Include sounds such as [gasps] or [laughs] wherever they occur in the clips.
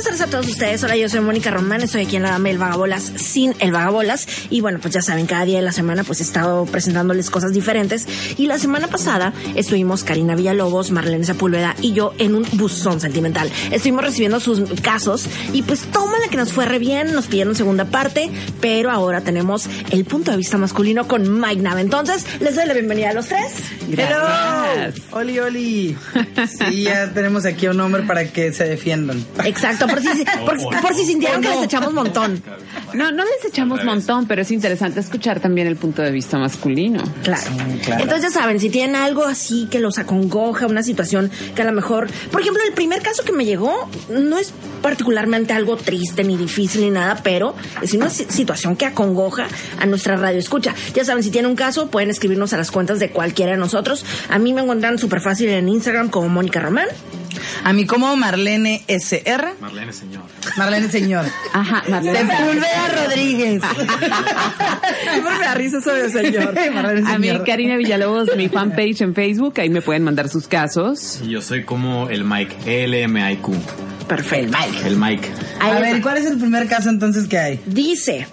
Buenas tardes a todos ustedes. Hola, yo soy Mónica Román. Estoy aquí en la Dama del Vagabolas sin el Vagabolas. Y bueno, pues ya saben, cada día de la semana pues he estado presentándoles cosas diferentes. Y la semana pasada estuvimos Karina Villalobos, Marlene Sepúlveda y yo en un buzón sentimental. Estuvimos recibiendo sus casos y pues toma la que nos fue re bien. Nos pidieron segunda parte, pero ahora tenemos el punto de vista masculino con Mike Nava. Entonces, les doy la bienvenida a los tres. Hello. Oli, Oli. Sí, ya tenemos aquí a un hombre para que se defiendan. Exacto, por si, [laughs] por, por si sintieron que les echamos montón. [laughs] No, no les echamos montón, pero es interesante escuchar también el punto de vista masculino. Claro. claro. Entonces ya saben, si tienen algo así que los acongoja, una situación que a lo mejor, por ejemplo, el primer caso que me llegó no es particularmente algo triste ni difícil ni nada, pero es una si- situación que acongoja a nuestra radio escucha. Ya saben, si tienen un caso, pueden escribirnos a las cuentas de cualquiera de nosotros. A mí me encuentran súper fácil en Instagram como Mónica Román. A mí como Marlene SR. Marlene, señor. Marlene Señor. Ajá, Marlene. Sepúlveda Rodríguez. [laughs] Siempre me da risa eso de señor. A mí. Karina Villalobos, mi fanpage en Facebook, ahí me pueden mandar sus casos. Y yo soy como el Mike, L-M-I-Q. Perfecto. El Mike. Ahí A les ver. ¿cuál es el primer caso entonces que hay? Dice.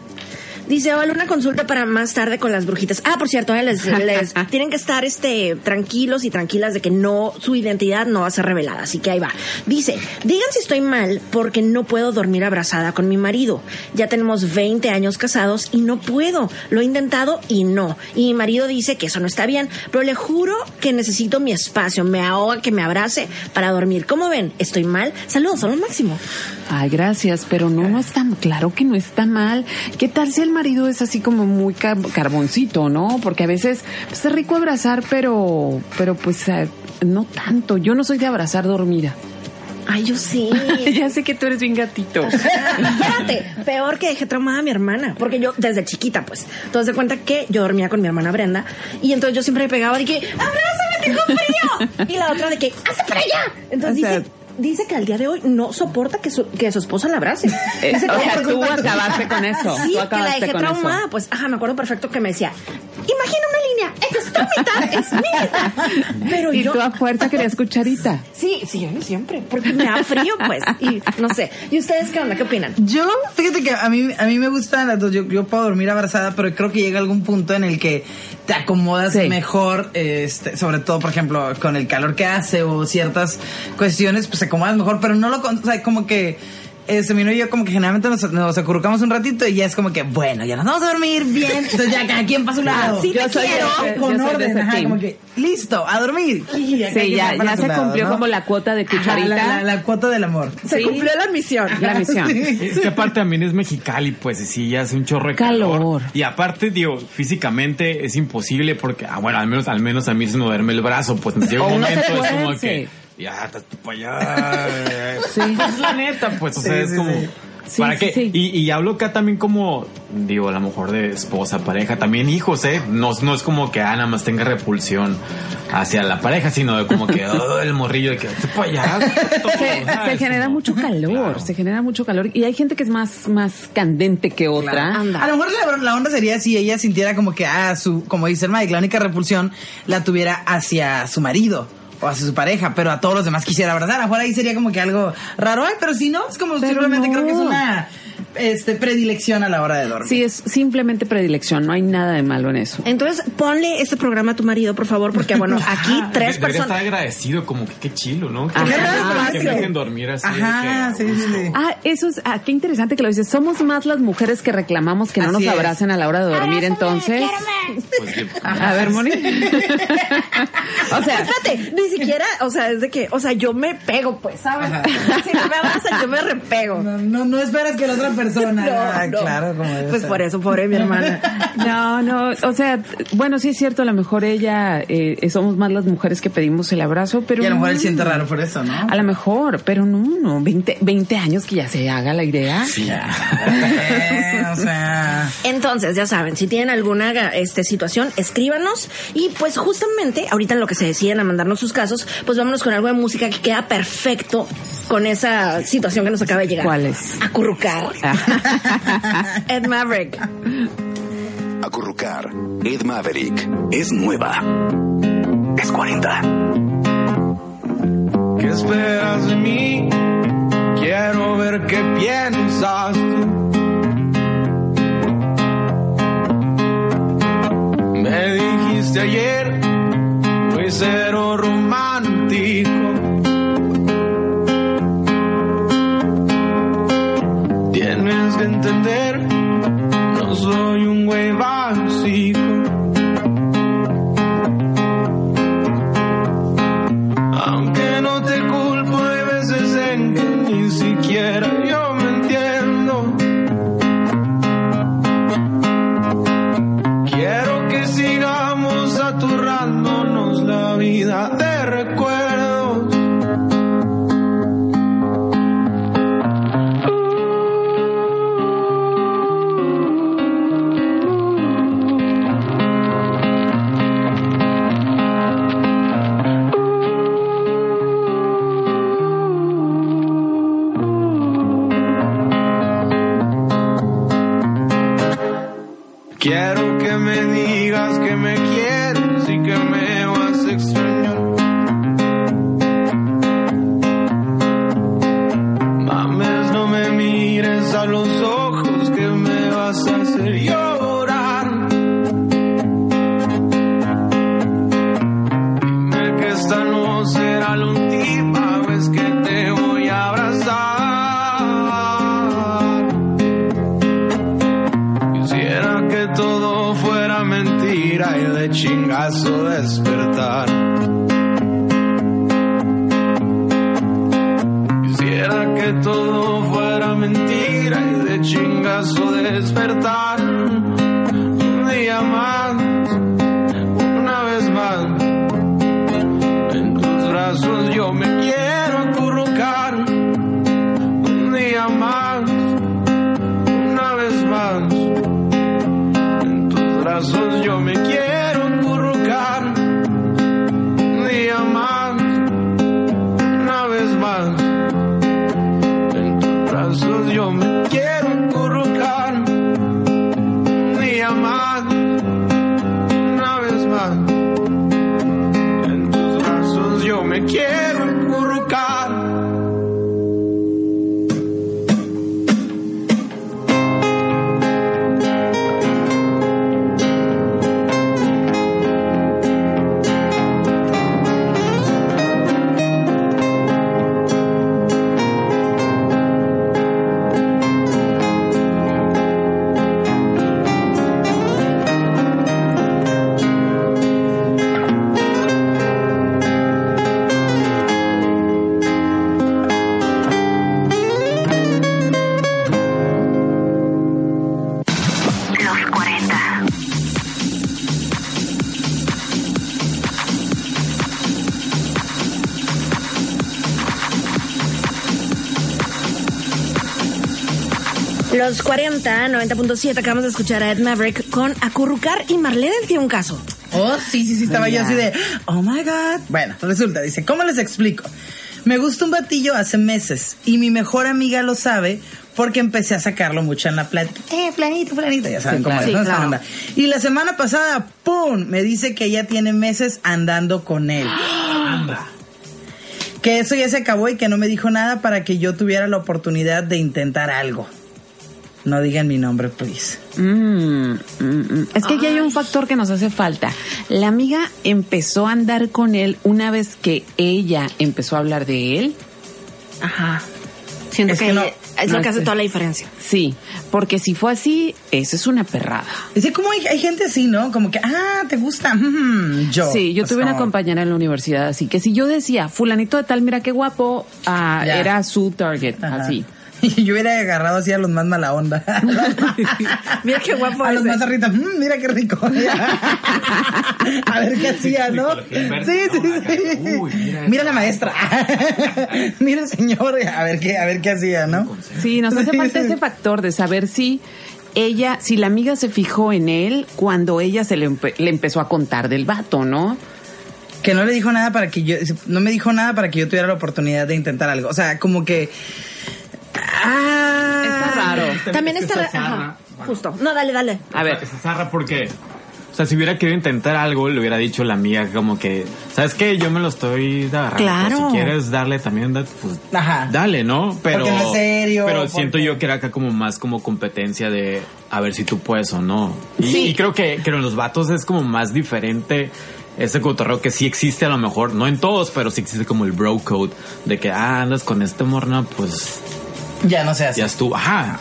Dice, vale una consulta para más tarde con las brujitas. Ah, por cierto, eh, les, les [laughs] tienen que estar este tranquilos y tranquilas de que no, su identidad no va a ser revelada. Así que ahí va. Dice, digan si estoy mal porque no puedo dormir abrazada con mi marido. Ya tenemos 20 años casados y no puedo. Lo he intentado y no. Y mi marido dice que eso no está bien, pero le juro que necesito mi espacio. Me ahoga que me abrace para dormir. ¿Cómo ven? ¿Estoy mal? Saludos, son lo máximo. Ay, gracias, pero no, no está, claro que no está mal. ¿Qué tal si el marido es así como muy car- carboncito, no? Porque a veces pues, es rico abrazar, pero, pero pues eh, no tanto. Yo no soy de abrazar dormida. Ay, yo sí. [laughs] ya sé que tú eres bien gatito. Espérate, peor que dejé traumada a mi hermana, porque yo desde chiquita, pues, das de cuenta que yo dormía con mi hermana Brenda y entonces yo siempre me pegaba de que, abrázame, tengo frío. Y la otra de que, hazte para allá. Entonces O sea- dice, dice que al día de hoy no soporta que su, que su esposa la abrace. [laughs] Eh, o sea, tú acabaste con eso. Sí, tú que la acabaste dejé con eso. traumada, pues, ajá, me acuerdo perfecto que me decía, imagina una línea, esa es tu mitad, es mi mitad. Pero Y yo, tú a fuerza querías cucharita. sí, sí, yo siempre, porque me da frío, pues, y no sé. ¿Y ustedes qué onda? ¿Qué opinan? Yo, fíjate que a mí, a mí me gustan las dos. Yo, yo puedo dormir abrazada, pero creo que llega algún punto en el que te acomodas Sí. mejor, este, sobre todo, por ejemplo, con el calor que hace o ciertas cuestiones, pues te acomodas mejor, pero no lo, con- o sea, como que este, mi novio y yo como que generalmente nos, nos acurrucamos un ratito y ya es como que, bueno, ya nos vamos a dormir bien. Entonces ya cada quien para su lado. Sí, te Yo soy quiero, ese- con yo soy de orden, ajá, como que, listo, a dormir. Y Sí, ya, se lado, cumplió ¿no? como la cuota de Ajá, cucharita. la, la- la cuota del amor. Se Sí. cumplió la misión. La misión. Es que aparte también es Mexicali, pues y sí, ya hace un chorro de calor. Calor. Y aparte, digo, físicamente es imposible porque, ah, bueno, al menos, al menos a mí se me duerme el brazo, pues llega un momento, es como que, ya, estás tú para allá. Pues es la neta, pues, o sea, Sí, es sí, como... sí. Sí, ¿Para sí, qué? sí. Y, y hablo acá también como, digo, a lo mejor de esposa, pareja, también hijos, ¿eh? No, no es como que ah, nada más tenga repulsión hacia la pareja, sino de como que, [laughs] oh, el morrillo, de que, "Vete pa' allá. Se, genera Como- mucho [laughs] calor, Claro. se genera mucho calor. Y hay gente que es más, más candente que otra. Anda. A lo mejor la, la onda sería si ella sintiera como que, ah, su, como dice el Mike, la única repulsión la tuviera hacia su marido o hacia su pareja, pero a todos los demás quisiera abrazar. A lo mejor ahí sería como que algo raro, ay, pero si no, es como Pero simplemente no. creo que es una este, predilección a la hora de dormir. Sí, es simplemente predilección, no hay nada de malo en eso. Entonces, ponle este programa a tu marido, por favor, porque bueno, [laughs] aquí tres Debería personas. estar agradecido, como que qué chilo, ¿no? Que, Ajá. que me dejen dormir así. Ajá, que, sí, sí, sí. Ah, eso es, ah, qué interesante que lo dices. Somos más las mujeres que reclamamos que no Así nos es. abracen a la hora de dormir, entonces. Pues, [laughs] A ver, Moni. [laughs] o sea, Espérate, ni siquiera, o sea, es de que, o sea, yo me pego, pues, ¿sabes? Si no me abrazan, yo me repego. No, no, no esperas que la otra persona. [laughs] No, Ah, no. Claro, como Pues por eso, pobre mi hermana. [laughs] no, no, o sea, bueno, sí es cierto, a lo mejor ella, eh, somos más las mujeres que pedimos el abrazo, pero. Y a lo mejor él siente raro por eso, ¿no? A lo mejor, pero no, no, 20, 20 años que ya se haga la idea. Sí. Eh, [laughs] o sea. Entonces, ya saben, si tienen alguna este, situación, escríbanos. Y pues justamente, ahorita en lo que se deciden a mandarnos sus casos, pues vámonos con algo de música que queda perfecto con esa situación que nos acaba de llegar. ¿Cuál es? Acurrucar. [laughs] Ed Maverick. Acurrucar. Ed Maverick. Es nueva. Es 40. ¿Qué esperas de mí? Quiero ver qué piensas tú. Me dijiste ayer, muy cero romántico. Todo fuera mentira y de chingazo despertar. Un día más, una vez más. En tus brazos yo me quiero 940, 90.7, acabamos de escuchar a Ed Maverick con Acurrucar y Marlene tiene un caso. Oh, sí, sí, sí, estaba yo así de, oh my God. Bueno, resulta, dice, ¿cómo les explico? Me gusta un batillo hace meses y mi mejor amiga lo sabe porque empecé a sacarlo mucho en la plática. Eh, planito, planito, ya saben cómo es, sí, Y la semana pasada, ¡pum! Me dice que ella tiene meses andando con él. Que eso ya se acabó y que no me dijo nada para que yo tuviera la oportunidad de intentar algo. No digan mi nombre, please. Mm, mm, mm. Es que aquí hay un factor que nos hace falta. La amiga empezó a andar con él una vez que ella empezó a hablar de él. Ajá. Siento Es que, que no- es no lo que hace toda la diferencia. Sí, porque si fue así, eso es una perrada. Es que como hay, hay gente así, ¿no? Como que, ah, ¿te gusta? Mm, yo. Sí, yo Pues tuve una compañera en la universidad, así que si yo decía, fulanito de tal, mira qué guapo, ah, era su target, Ajá. así. [laughs] Y yo hubiera agarrado así a los más mala onda. [laughs] Mira qué guapo A los más arritas, "Mm, mira qué rico. [laughs] a ver qué hacía, ¿no? Sí, sí, sí. uy, mira mira la maestra. mira el señor, a ver qué, a ver qué hacía, ¿no? Sí, nos hace Sí, falta sí. ese factor de saber si ella, si la amiga se fijó en él cuando ella se le, empe- le empezó a contar del vato, ¿no? Que no le dijo nada para que yo, no me dijo nada para que yo tuviera la oportunidad de intentar algo. O sea, como que. Ah, Está raro. También está... está. Ajá, justo. No, dale, dale. A ver, O sea, que se zarra porque. O sea, si hubiera querido intentar algo, le hubiera dicho la amiga como que, ¿sabes qué? Yo me lo estoy agarrando. Claro. Si quieres darle también, pues Ajá. dale, ¿no? Pero, Porque no es serio, Pero porque- siento yo que era acá como más como competencia de a ver si tú puedes o no. Y, Sí. y creo que, que en los vatos es como más diferente ese cotorreo que sí existe a lo mejor, no en todos, pero sí existe como el bro code de que, ah, andas con este morna, pues Ya no se hace. ya estuvo. Ajá.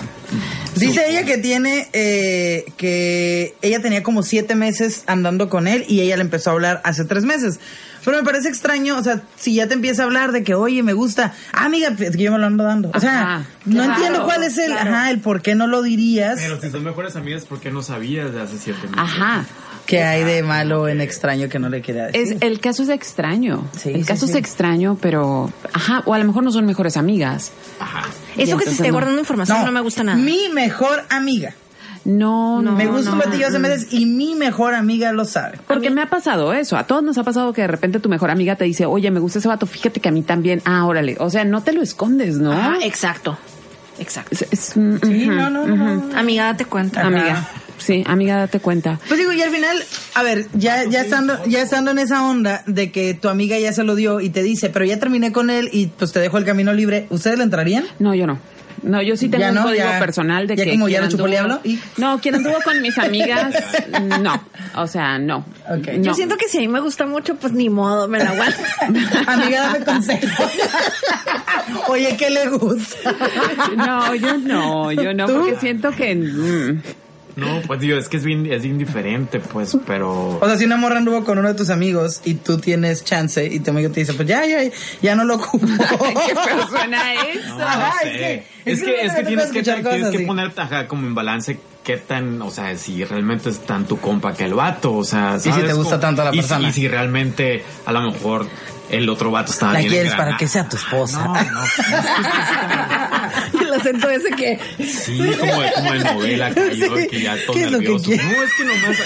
Dice ella que tiene, eh, que ella tenía como siete meses andando con él y ella le empezó a hablar hace tres meses. Pero me parece extraño, o sea, si ya te empieza a hablar de que, oye, me gusta, ah, amiga, es que yo me lo ando dando. O sea, Ajá, no claro, entiendo cuál es el, claro. ajá, el por qué no lo dirías. Pero si son mejores amigas, ¿por qué no sabías de hace siete meses? ajá. Que hay de malo en extraño que no le quería decir. Es, el caso es extraño. Sí, el sí, caso sí. es extraño, pero, ajá, o a lo mejor no son mejores amigas. Ajá. Eso que se esté no. guardando información no, me gusta nada. Mi mejor amiga. No, no. me gusta no. un platillo hace meses y mi mejor amiga lo sabe. Porque me ha pasado eso. A todos nos ha pasado que de repente tu mejor amiga te dice, oye, me gusta ese vato, fíjate que a mí también. Ah, órale. O sea, no te lo escondes, ¿no? Ajá, exacto. Exacto. Es- es- mm, Sí, no, no, no. Amiga, date cuenta. Ajá. Amiga. Sí, amiga, date cuenta. Pues digo, y al final, a ver, ya, ya estando, ya estando en esa onda de que tu amiga ya se lo dio y te dice, pero ya terminé con él y pues te dejo el camino libre, ¿ustedes le entrarían? No, yo no. No, yo sí tengo Ya un no, código ya- personal de ya que. como ya lo chupó diablo, ¿y? No, quien anduvo con mis amigas, [laughs] no. O sea, no. Yo siento que si a mí me gusta mucho, pues ni modo, me la aguanto. [laughs] Amiga, dame consejos. [laughs] Oye, ¿qué le gusta? No, yo no, yo no, ¿Tú? porque siento que. mm, No, pues digo, es que es bien, es bien diferente, pues, pero... O sea, si una morra anduvo con uno de tus amigos y tú tienes chance y tu amigo te dice, pues ya, ya, ya no lo ocupo. [laughs] ¿Qué feo suena [laughs] eso? No, Ajá, no es sé. que- Es es que, que es que no tienes que, escuchar tienes cosas que ponerte ajá, como en balance qué tan, o sea, si realmente es tan tu compa que el vato, o sea, si ¿sabes? te gusta tanto la y si- persona. Y si, realmente a lo mejor el otro vato estaba La bien quieres para que sea tu esposa. No, no, Y el [laughs] acento ese que... sí, como de, como de novela cayó, [laughs] Sí. que ya todo ¿Qué es lo que nervioso. quiere? No, es que nomás...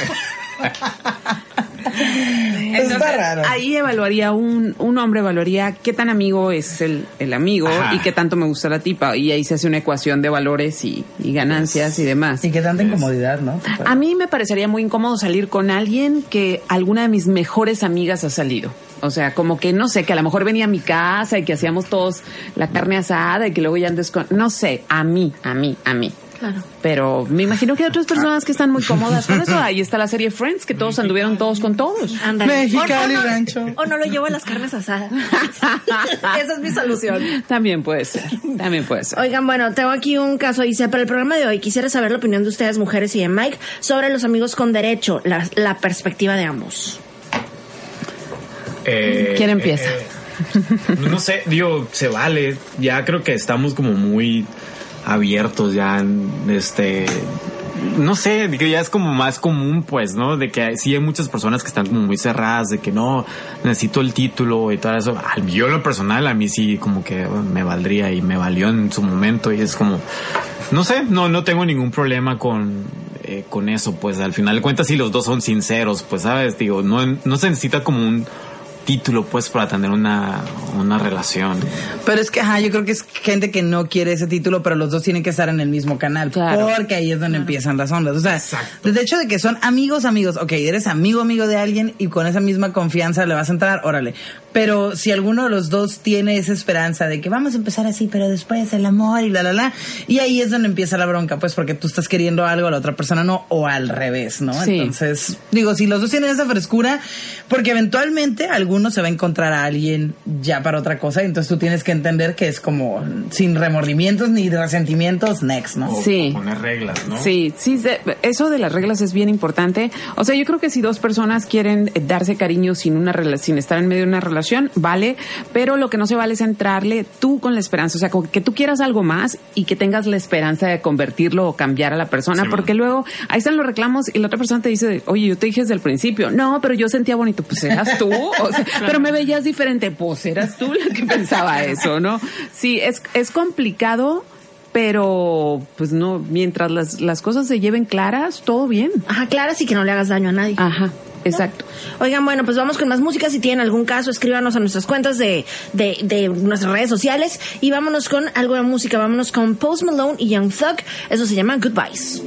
[laughs] Está raro. Ahí evaluaría un, un hombre evaluaría qué tan amigo es el, el amigo Ajá. y qué tanto me gusta la tipa. Y ahí se hace una ecuación de valores y, y ganancias y demás. Y que tanta incomodidad, ¿no? A mí me parecería muy incómodo salir con alguien que alguna de mis mejores amigas ha salido. O sea, como que no sé, que a lo mejor venía a mi casa y que hacíamos todos la carne asada y que luego ya andes con. No sé, a mí, a mí, a mí. Claro. Pero me imagino que hay otras personas que están muy cómodas con eso. Ahí está la serie Friends, que todos anduvieron todos con todos. Mexicali O no, Rancho. O no lo llevo a las carnes asadas. [laughs] Esa es mi solución. También puede ser, también puede ser. Oigan, bueno, tengo aquí un caso. Dice, para el programa de hoy quisiera saber la opinión de ustedes, mujeres y de Mike, sobre los amigos con derecho, la, la perspectiva de ambos. Eh, ¿Quién empieza? eh, eh, no sé, digo, se vale. Ya creo que estamos como muy abiertos ya, en, este, no sé, digo, ya es como más común, pues, ¿no? De que sí hay muchas personas que están como muy cerradas, de que no, necesito el título y todo eso. Al- Yo lo personal, a mí sí como que me valdría y me valió en su momento y es como, no sé, no, no tengo ningún problema con, eh, con eso, pues al final de cuentas si los dos son sinceros, pues sabes, digo, no, no se necesita como un título pues para tener una, una relación. Pero es que, ajá, yo creo que es gente que no quiere ese título, pero los dos tienen que estar en el mismo canal. Claro. Porque ahí es donde empiezan las ondas. O sea, Exacto. desde hecho de que son amigos, amigos. Ok, eres amigo, amigo de alguien y con esa misma confianza le vas a entrar, órale. Pero si alguno de los dos tiene esa esperanza de que vamos a empezar así, pero después el amor y la la la, y ahí es donde empieza la bronca, pues porque tú estás queriendo algo, la otra persona no, o al revés, ¿no? Sí. Entonces, digo, si los dos tienen esa frescura, porque eventualmente alguno se va a encontrar a alguien ya para otra cosa, y entonces tú tienes que entender que es como sin remordimientos ni resentimientos, next, ¿no? O Sí. poner reglas, ¿no? Sí, sí, eso de las reglas es bien importante. O sea, yo creo que si dos personas quieren darse cariño sin una rela- sin estar en medio de una relación, vale, pero lo que no se vale es entrarle tú con la esperanza, o sea, con que tú quieras algo más y que tengas la esperanza de convertirlo o cambiar a la persona, Sí, porque luego ahí están los reclamos y la otra persona te dice, oye, yo te dije desde el principio, no, pero yo sentía bonito, pues eras tú, o sea, [laughs] pero me veías diferente, pues eras tú la que pensaba eso, ¿no? Sí, es, es complicado pero pues no, mientras las, las cosas se lleven claras, todo bien. Ajá, claras y que no le hagas daño a nadie. Ajá, exacto. Oigan, bueno, pues vamos con más música. Si tienen algún caso, escríbanos a nuestras cuentas de, de, de nuestras redes sociales. Y vámonos con algo de música. Vámonos con Post Malone y Young Thug. Eso se llama Goodbyes.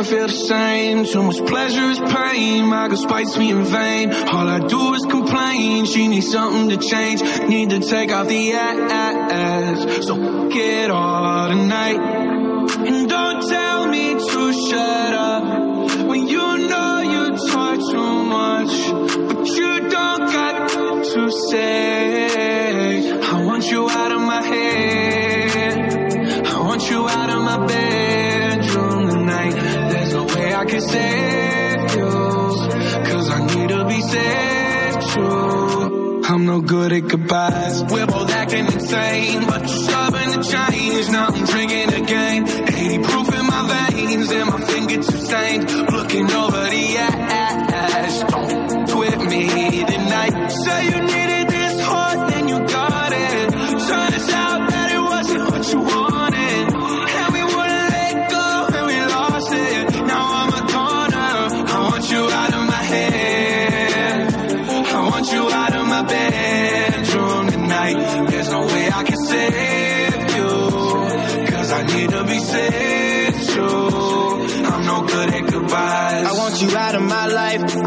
Kurt feel the same. Too much pleasure is pain. My girl spites me in vain. All I do is complain. She needs something to change. Need to take off the ass. So get all tonight. And don't tell me to shut up. When you know you talk too much. But you don't got to say. I want you out of my head. I want you out of my bedroom I can save you. Cause I need to be saved too. I'm no good at goodbyes. We're both acting insane, but you're stubborn to change. Now I'm drinking again. 80 proof in my veins, and my fingertips stained.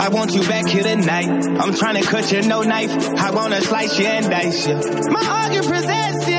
I want you back here tonight. I'm trying to cut you no knife. I wanna slice you and dice you. My heart get possessive.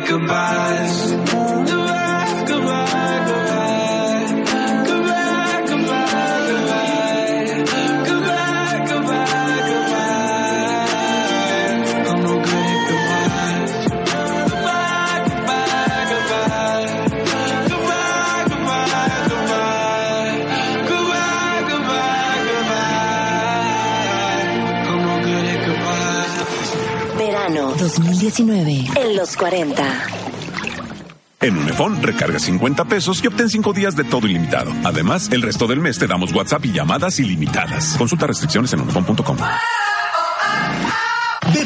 Goodbyes. Verano 2019 en los 40. En Unifón, recarga 50 pesos y obtén 5 días de todo ilimitado. Además, el resto del mes te damos WhatsApp y llamadas ilimitadas. Consulta restricciones en unifón.com.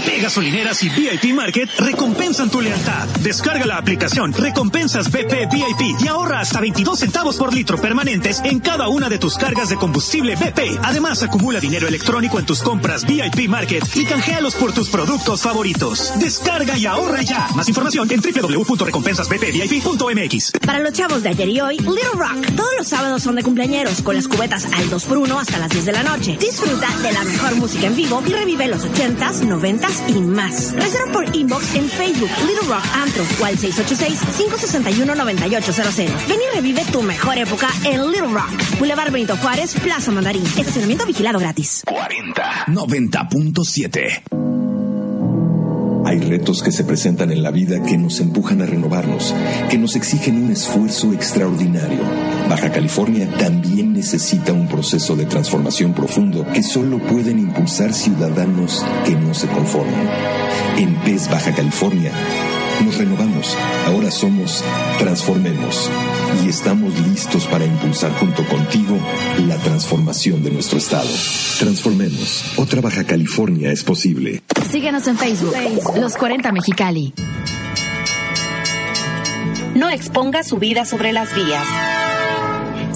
BP Gasolineras y VIP Market recompensan tu lealtad. Descarga la aplicación Recompensas BP VIP y ahorra hasta 22 centavos por litro permanentes en cada una de tus cargas de combustible BP. Además, acumula dinero electrónico en tus compras VIP Market y canjealos por tus productos favoritos. Descarga y ahorra ya. Más información en www.recompensasbpvip.mx. Para los chavos de ayer y hoy, Little Rock. Todos los sábados son de cumpleañeros, con las cubetas al 2x1 hasta las 10 de la noche. Disfruta de la mejor música en vivo y revive los 80s, 90s y más. Reserva por inbox en Facebook, Little Rock Antro o al 686-561-9800. Ven y revive tu mejor época en Little Rock. Boulevard Benito Juárez, Plaza Mandarín. Estacionamiento vigilado gratis. 90.7. Hay retos que se presentan en la vida que nos empujan a renovarnos, que nos exigen un esfuerzo extraordinario. Baja California también necesita un proceso de transformación profundo que solo pueden impulsar ciudadanos que no se conforman. En PES Baja California nos renovamos. Ahora somos Transformemos y estamos listos para impulsar junto contigo la transformación de nuestro estado. Transformemos. Otra Baja California es posible. Síguenos en Facebook, Los 40 Mexicali. No exponga su vida sobre las vías.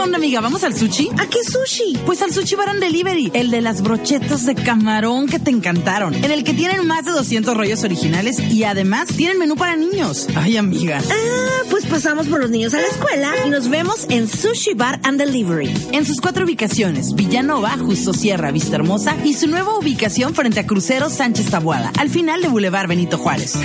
¿Qué onda, amiga? ¿Vamos al sushi? ¿A qué sushi? Pues al Sushi Bar and Delivery, el de las brochetas de camarón que te encantaron, en el que tienen más de 200 rollos originales y además tienen menú para niños. Ay, amiga. Ah, pues pasamos por los niños a la escuela y nos vemos en Sushi Bar and Delivery. En sus cuatro ubicaciones, Villanova, Justo Sierra, Vista Hermosa y su nueva ubicación frente a Crucero Sánchez Tabuada, al final de Boulevard Benito Juárez.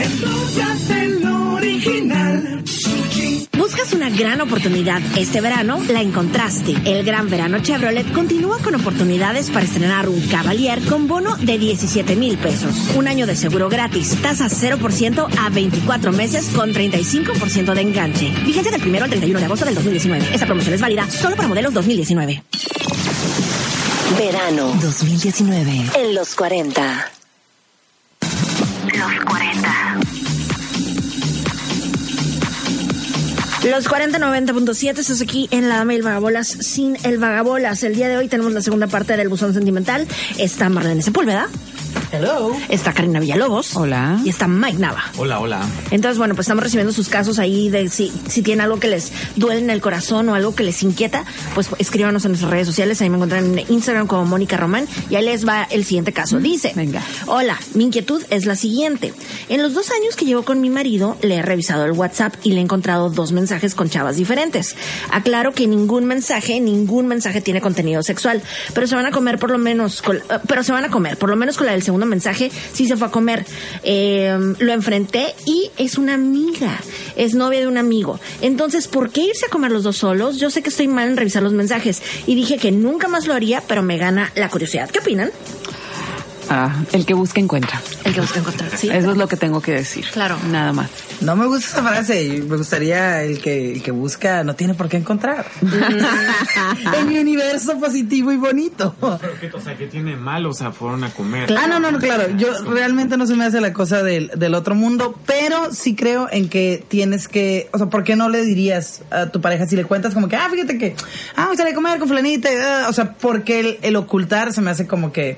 ¿Buscas una gran oportunidad este verano? La encontraste. El Gran Verano Chevrolet continúa con oportunidades para estrenar un Cavalier con bono de 17 mil pesos. Un año de seguro gratis, tasa 0% a 24 meses con 35% de enganche. Vigencia del 1 al 31 de agosto del 2019. Esta promoción es válida solo para modelos 2019. Verano 2019. En los 40. Los 40. Los 4090.7, estás aquí en la Dama y el Vagabolas sin el Vagabolas. El día de hoy tenemos la segunda parte del buzón sentimental. Está Marlene Sepúlveda. Hello. Está Karina Villalobos. Hola. Y está Mike Nava. Hola, hola. Entonces, bueno, pues estamos recibiendo sus casos ahí de si, si tienen algo que les duele en el corazón o algo que les inquieta, pues escríbanos en nuestras redes sociales. Ahí me encuentran en Instagram como Mónica Román. Y ahí les va el siguiente caso. Dice: Venga. Hola, mi inquietud es la siguiente. En los dos años que llevo con mi marido, le he revisado el WhatsApp y le he encontrado dos mensajes con chavas diferentes. Aclaro que ningún mensaje, ningún mensaje tiene contenido sexual, pero se van a comer por lo menos, con- eh, pero se van a comer, por lo menos con la del segundo mensaje, sí se fue a comer. Eh, lo enfrenté y es una amiga, es novia de un amigo. Entonces, ¿por qué irse a comer los dos solos? Yo sé que estoy mal en revisar los mensajes y dije que nunca más lo haría, pero me gana la curiosidad. ¿Qué opinan? Ah, el que busca encuentra. El que busca encontrar, sí. Eso es lo que tengo que decir. Claro. Nada más. No me gusta esa frase. y Me gustaría el que, el que busca no tiene por qué encontrar. [laughs] en mi universo positivo y bonito. Pero o sea, ¿qué tiene mal? O sea, fueron a comer. Ah, no, no, no, claro. Yo realmente no se me hace la cosa del, del otro mundo, pero sí creo en que tienes que, o sea, ¿por qué no le dirías a tu pareja si le cuentas como que, ah, fíjate que, ah, voy a comer con fulanita, y, ah, o sea, porque el, el ocultar se me hace como que,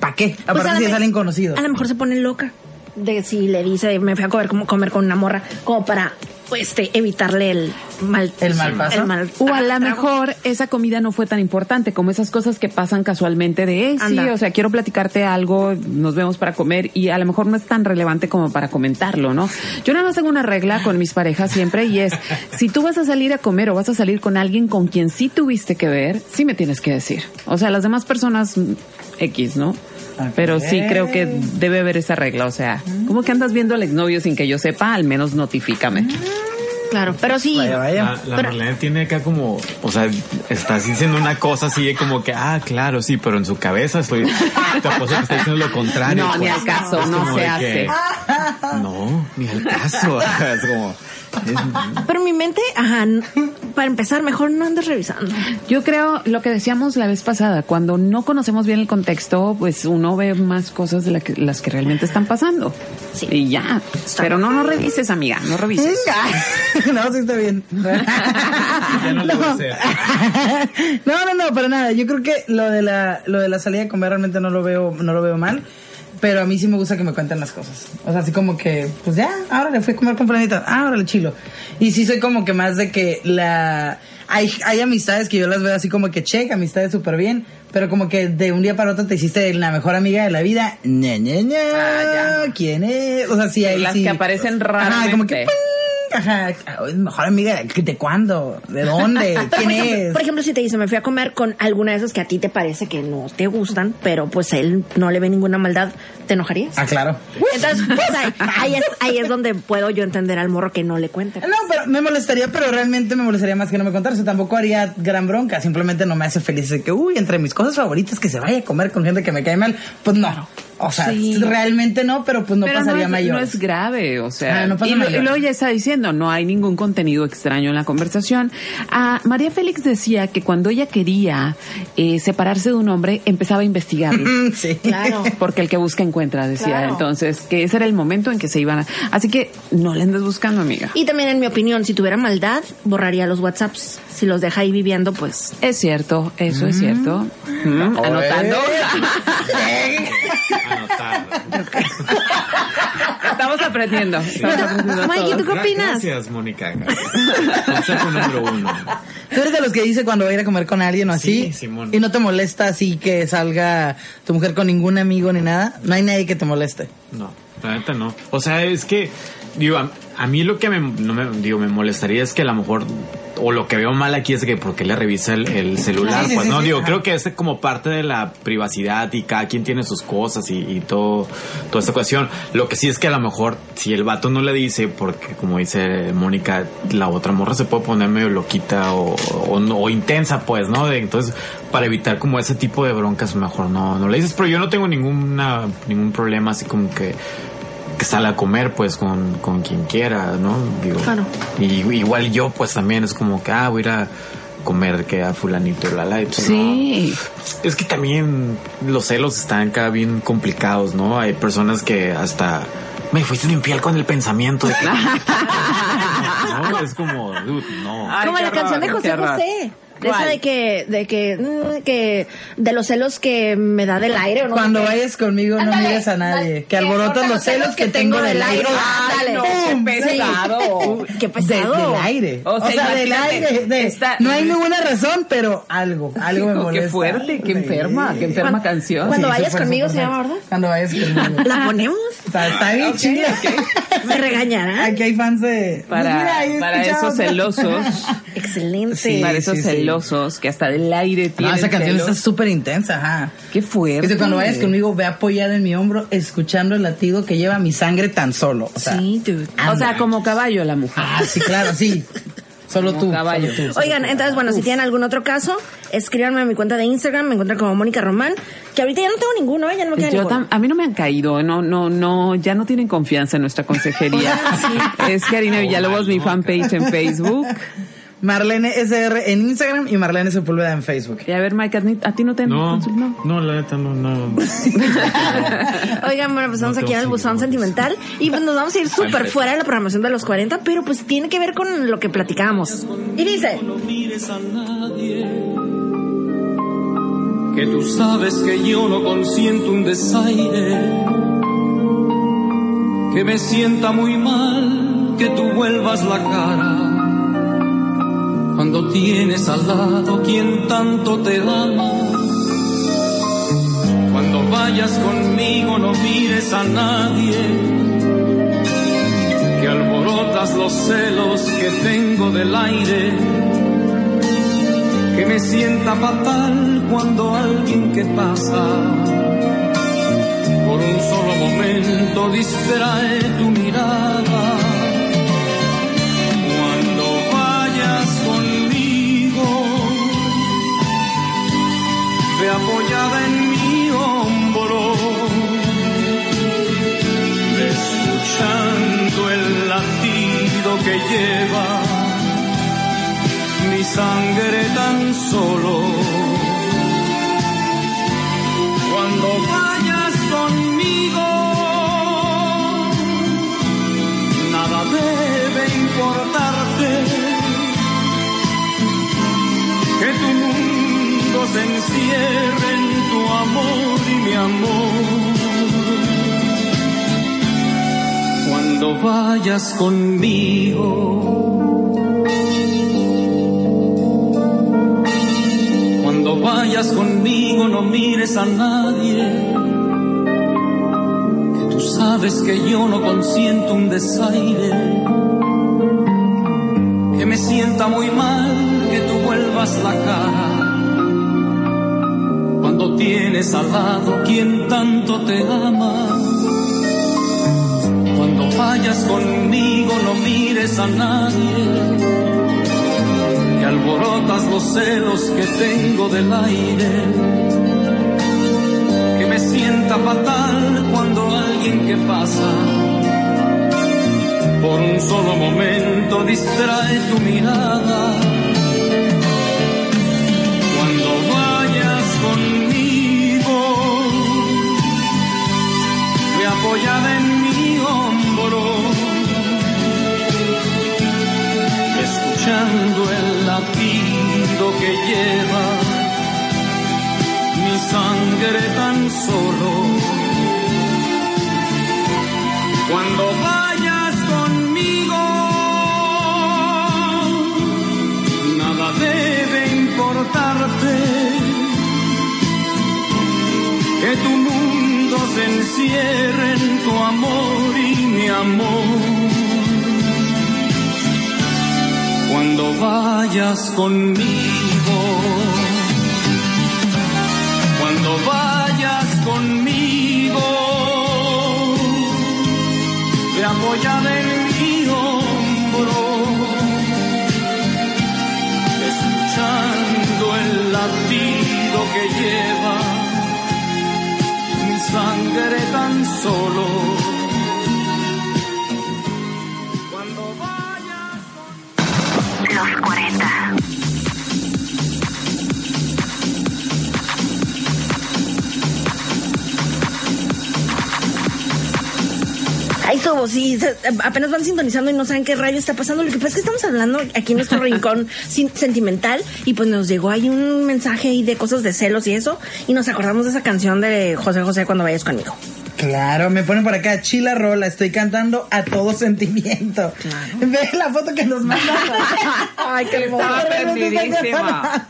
¿para qué? Pues Aparte a si la es me- alguien conocido. A lo mejor se pone loca de si le dice me fui a comer, como, comer con una morra, como para pues, este, evitarle el mal, El mal paso. el mal O a lo mejor esa comida no fue tan importante como esas cosas que pasan casualmente de, eh, sí, o sea, quiero platicarte algo, nos vemos para comer y a lo mejor no es tan relevante como para comentarlo, ¿no? Yo nada más tengo una regla con mis parejas siempre y es, [laughs] si tú vas a salir a comer o vas a salir con alguien con quien sí tuviste que ver, sí me tienes que decir. O sea, las demás personas X, ¿no? Pero sí creo que debe haber esa regla, o sea, como que andas viendo al exnovio sin que yo sepa, al menos notifícame. Claro, pero sí. Vaya, vaya. La, la Pero- Marlene tiene acá como, o sea, estás diciendo una cosa así de como que, ah, claro, sí, pero en su cabeza estoy, te apuesto que está diciendo lo contrario. No, ni pues. al caso, no se hace. que- No, ni al caso. [laughs] es como. Pero mi mente, ajá, para empezar, mejor no andes revisando. Yo creo lo que decíamos la vez pasada, cuando no conocemos bien el contexto, pues uno ve más cosas de la que- las que realmente están pasando. Y ya. Pero no, no revises, amiga, no revises. [laughs] no, sí está bien. [laughs] ya no le voy a hacer. [laughs] no, no, no, para nada. Yo creo que lo de la, lo de la salida a comer realmente no lo veo, no lo veo mal. Pero a mí sí me gusta que me cuenten las cosas. O sea, así como que, pues ya, ahora le fui a comer con planeta. Ah, ahora le chilo. Y sí soy como que más de que la... Hay, hay amistades que yo las veo así como que check, amistades súper bien. Pero como que de un día para otro te hiciste la mejor amiga de la vida. ña, ña, ña, ¿Quién es? O sea, sí, hay Las sí. que aparecen Ajá, como que raramente. Ajá, mejor amiga de, cuándo, de dónde, [laughs] quién por, ejemplo, es. por ejemplo, si te dice, me fui a comer con alguna de esas que a ti te parece que no te gustan, pero pues él no le ve ninguna maldad, ¿te enojarías? Ah, claro. Entonces, pues ahí, ahí es, ahí es donde puedo yo entender al morro que no le cuente. No, pero me molestaría, pero realmente me molestaría más que no me contara. O sea, tampoco haría gran bronca. Simplemente no me hace feliz de que, uy, entre mis cosas favoritas que se vaya a comer con gente que me cae mal. Pues no. O sea, Sí. realmente no, pero pues no Pero pasaría no es, mayor. no es grave, o sea. Ah, no pasa y, lo- mayor. y luego ya está diciendo, no hay ningún contenido extraño en la conversación. Ah, María Félix decía que cuando ella quería eh, separarse de un hombre, empezaba a investigarlo. [laughs] sí. Claro. Porque el que busca encuentra, decía. Claro. Entonces, que ese era el momento en que se iban a... Así que no le andes buscando, amiga. Y también, en mi opinión, si tuviera maldad, borraría los WhatsApps. Si los deja ahí viviendo, pues. Es cierto, eso es cierto. Mm, anotando. [laughs] [laughs] Estamos aprendiendo. Estamos aprendiendo Mikey, ¿tú qué opinas? Gracias, Mónica. Consejo número uno. Tú eres de los que dice cuando va a ir a comer con alguien o así. Sí, Simón. Y no te molesta así que salga tu mujer con ningún amigo ni nada. No hay nadie que te moleste. No, la neta no. O sea, es que, digo, a, a mí lo que me, no me, digo, me molestaría es que a lo mejor, o lo que veo mal aquí es que porque le revisa el, el celular, Sí, pues sí, no, sí, digo, creo que es como parte de la privacidad y cada quien tiene sus cosas y, y todo, toda esta cuestión. Lo que sí es que a lo mejor, si el vato no le dice, porque como dice Mónica, la otra morra se puede poner medio loquita o, o, no- o intensa, pues, ¿no? De- entonces, para evitar como ese tipo de broncas, mejor no, no le dices, pero yo no tengo ninguna, ningún problema así como que que sale a comer pues con, con quien quiera, ¿no? Digo, Claro. Y igual yo pues también es como que, ah, voy a ir a comer que a fulanito, la pues, Sí. no. Es que también los celos están acá bien complicados, ¿no? Hay personas que hasta me fuiste un infiel con el pensamiento de que... [laughs] [laughs] no, es como, dude, no. Ay, Como la canción de José. José. De esa de que, de que, mm, que, de los celos que me da del aire o no Cuando vayas conmigo no Ándale, mires a nadie. Que alborotas los celos que tengo del aire. Ándale. no, qué ¡Pum! pesado. Qué De- pesado. del aire. O O sea, del imagínate, aire. de- está- no hay ninguna razón, pero algo. [laughs] Algo me molesta. qué fuerte, qué enferma, qué enferma Cuando- canción. cuando Sí, vayas conmigo súper se llama. ¿verdad? Cuando vayas [laughs] conmigo. ¿La ponemos? Está, está bien chida. Me [laughs] regañarán. Aquí hay fans de... Para, Pues para esos celosos, Excelente. Sí, para esos sí, sí. Celosos que hasta del aire No, tienen esa canción celos. está súper intensa, ajá. Qué fuerte. Dice, cuando vayas conmigo, ve apoyada en mi hombro, escuchando el latido que lleva mi sangre tan solo. O sea, Sí, dude. O sea, como caballo la mujer. ah, sí, claro, sí. Solo tú. caballo. solo tú, Oigan, entonces, bueno, si tienen algún otro caso, escríbanme a mi cuenta de Instagram, me encuentran como Mónica Román, que ahorita ya no tengo ninguno, ¿eh? ya no me queda Yo ninguno. tam- a mí no me han caído, no, no, no, ya no tienen confianza en nuestra consejería. [laughs] Es Karina Villalobos, mi fanpage en Facebook. Marlene SR en Instagram y Marlene Sepúlveda en Facebook. Y a ver, Mike, ¿a ti- ¿a ti no te No, no? no, la neta no, no. [laughs] Oigan, bueno, pues estamos No aquí en el buzón sentimental y pues nos vamos a ir súper fuera de la programación de los 40, pero pues tiene que ver con lo que platicábamos. Y dice, que tú sabes que yo no consiento un desaire, que me sienta muy mal que tú vuelvas la cara cuando tienes al lado quien tanto te ama. Cuando vayas conmigo no mires a nadie, que alborotas los celos que tengo del aire que me sienta fatal cuando alguien que pasa por un solo momento distrae tu mirada. Que lleva mi sangre tan solo. Vayas conmigo. Cuando vayas conmigo no mires a nadie. Que tú sabes que yo no consiento un desaire. Que me sienta muy mal que tú vuelvas la cara. Cuando tienes al lado quien tanto te ama. Vayas conmigo no mires a nadie que alborotas los celos que tengo del aire. Que me sienta fatal cuando alguien que pasa por un solo momento distrae tu mirada. Que lleva mi sangre tan solo. Cuando vayas conmigo, nada debe importarte. Que tu mundo se encierre en tu amor y mi amor cuando vayas conmigo. Sí, se- apenas van sintonizando y no saben qué rayo está pasando. Lo que pasa es que estamos hablando aquí en nuestro [laughs] rincón sentimental y pues nos llegó ahí un mensaje ahí de cosas de celos y eso y nos acordamos de esa canción de José José cuando vayas conmigo. Claro, me ponen por acá, chila rola, estoy cantando a todo sentimiento. Ve la foto que nos mandan. [laughs] Ay, qué Estaba.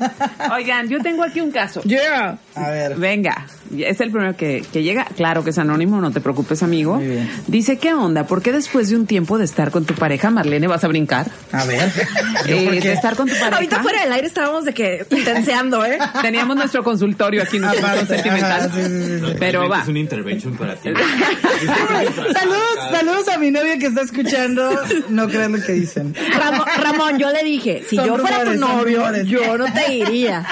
Oigan, yo tengo aquí un caso. Yeah. A ver. Venga, es el primero que, que llega. Claro que es anónimo, no te preocupes, amigo. Dice, ¿qué onda? ¿Por qué después de un tiempo de estar con tu pareja, Marlene, vas a brincar? A ver. [laughs] Eh, por qué? de estar con tu pareja. Ahorita fuera del aire estábamos de que intenseando, ¿eh? Teníamos nuestro consultorio aquí, nuestro Aparte, sentimental. ajá, sí, sí, sí. Pero va. Es una intervention para ti. [laughs] Saludos, saludos a mi novia que está escuchando. No crean lo que dicen. Ramón, Ramón, yo le dije, si Son yo fuera tu rumores, son novio, yo no te iría.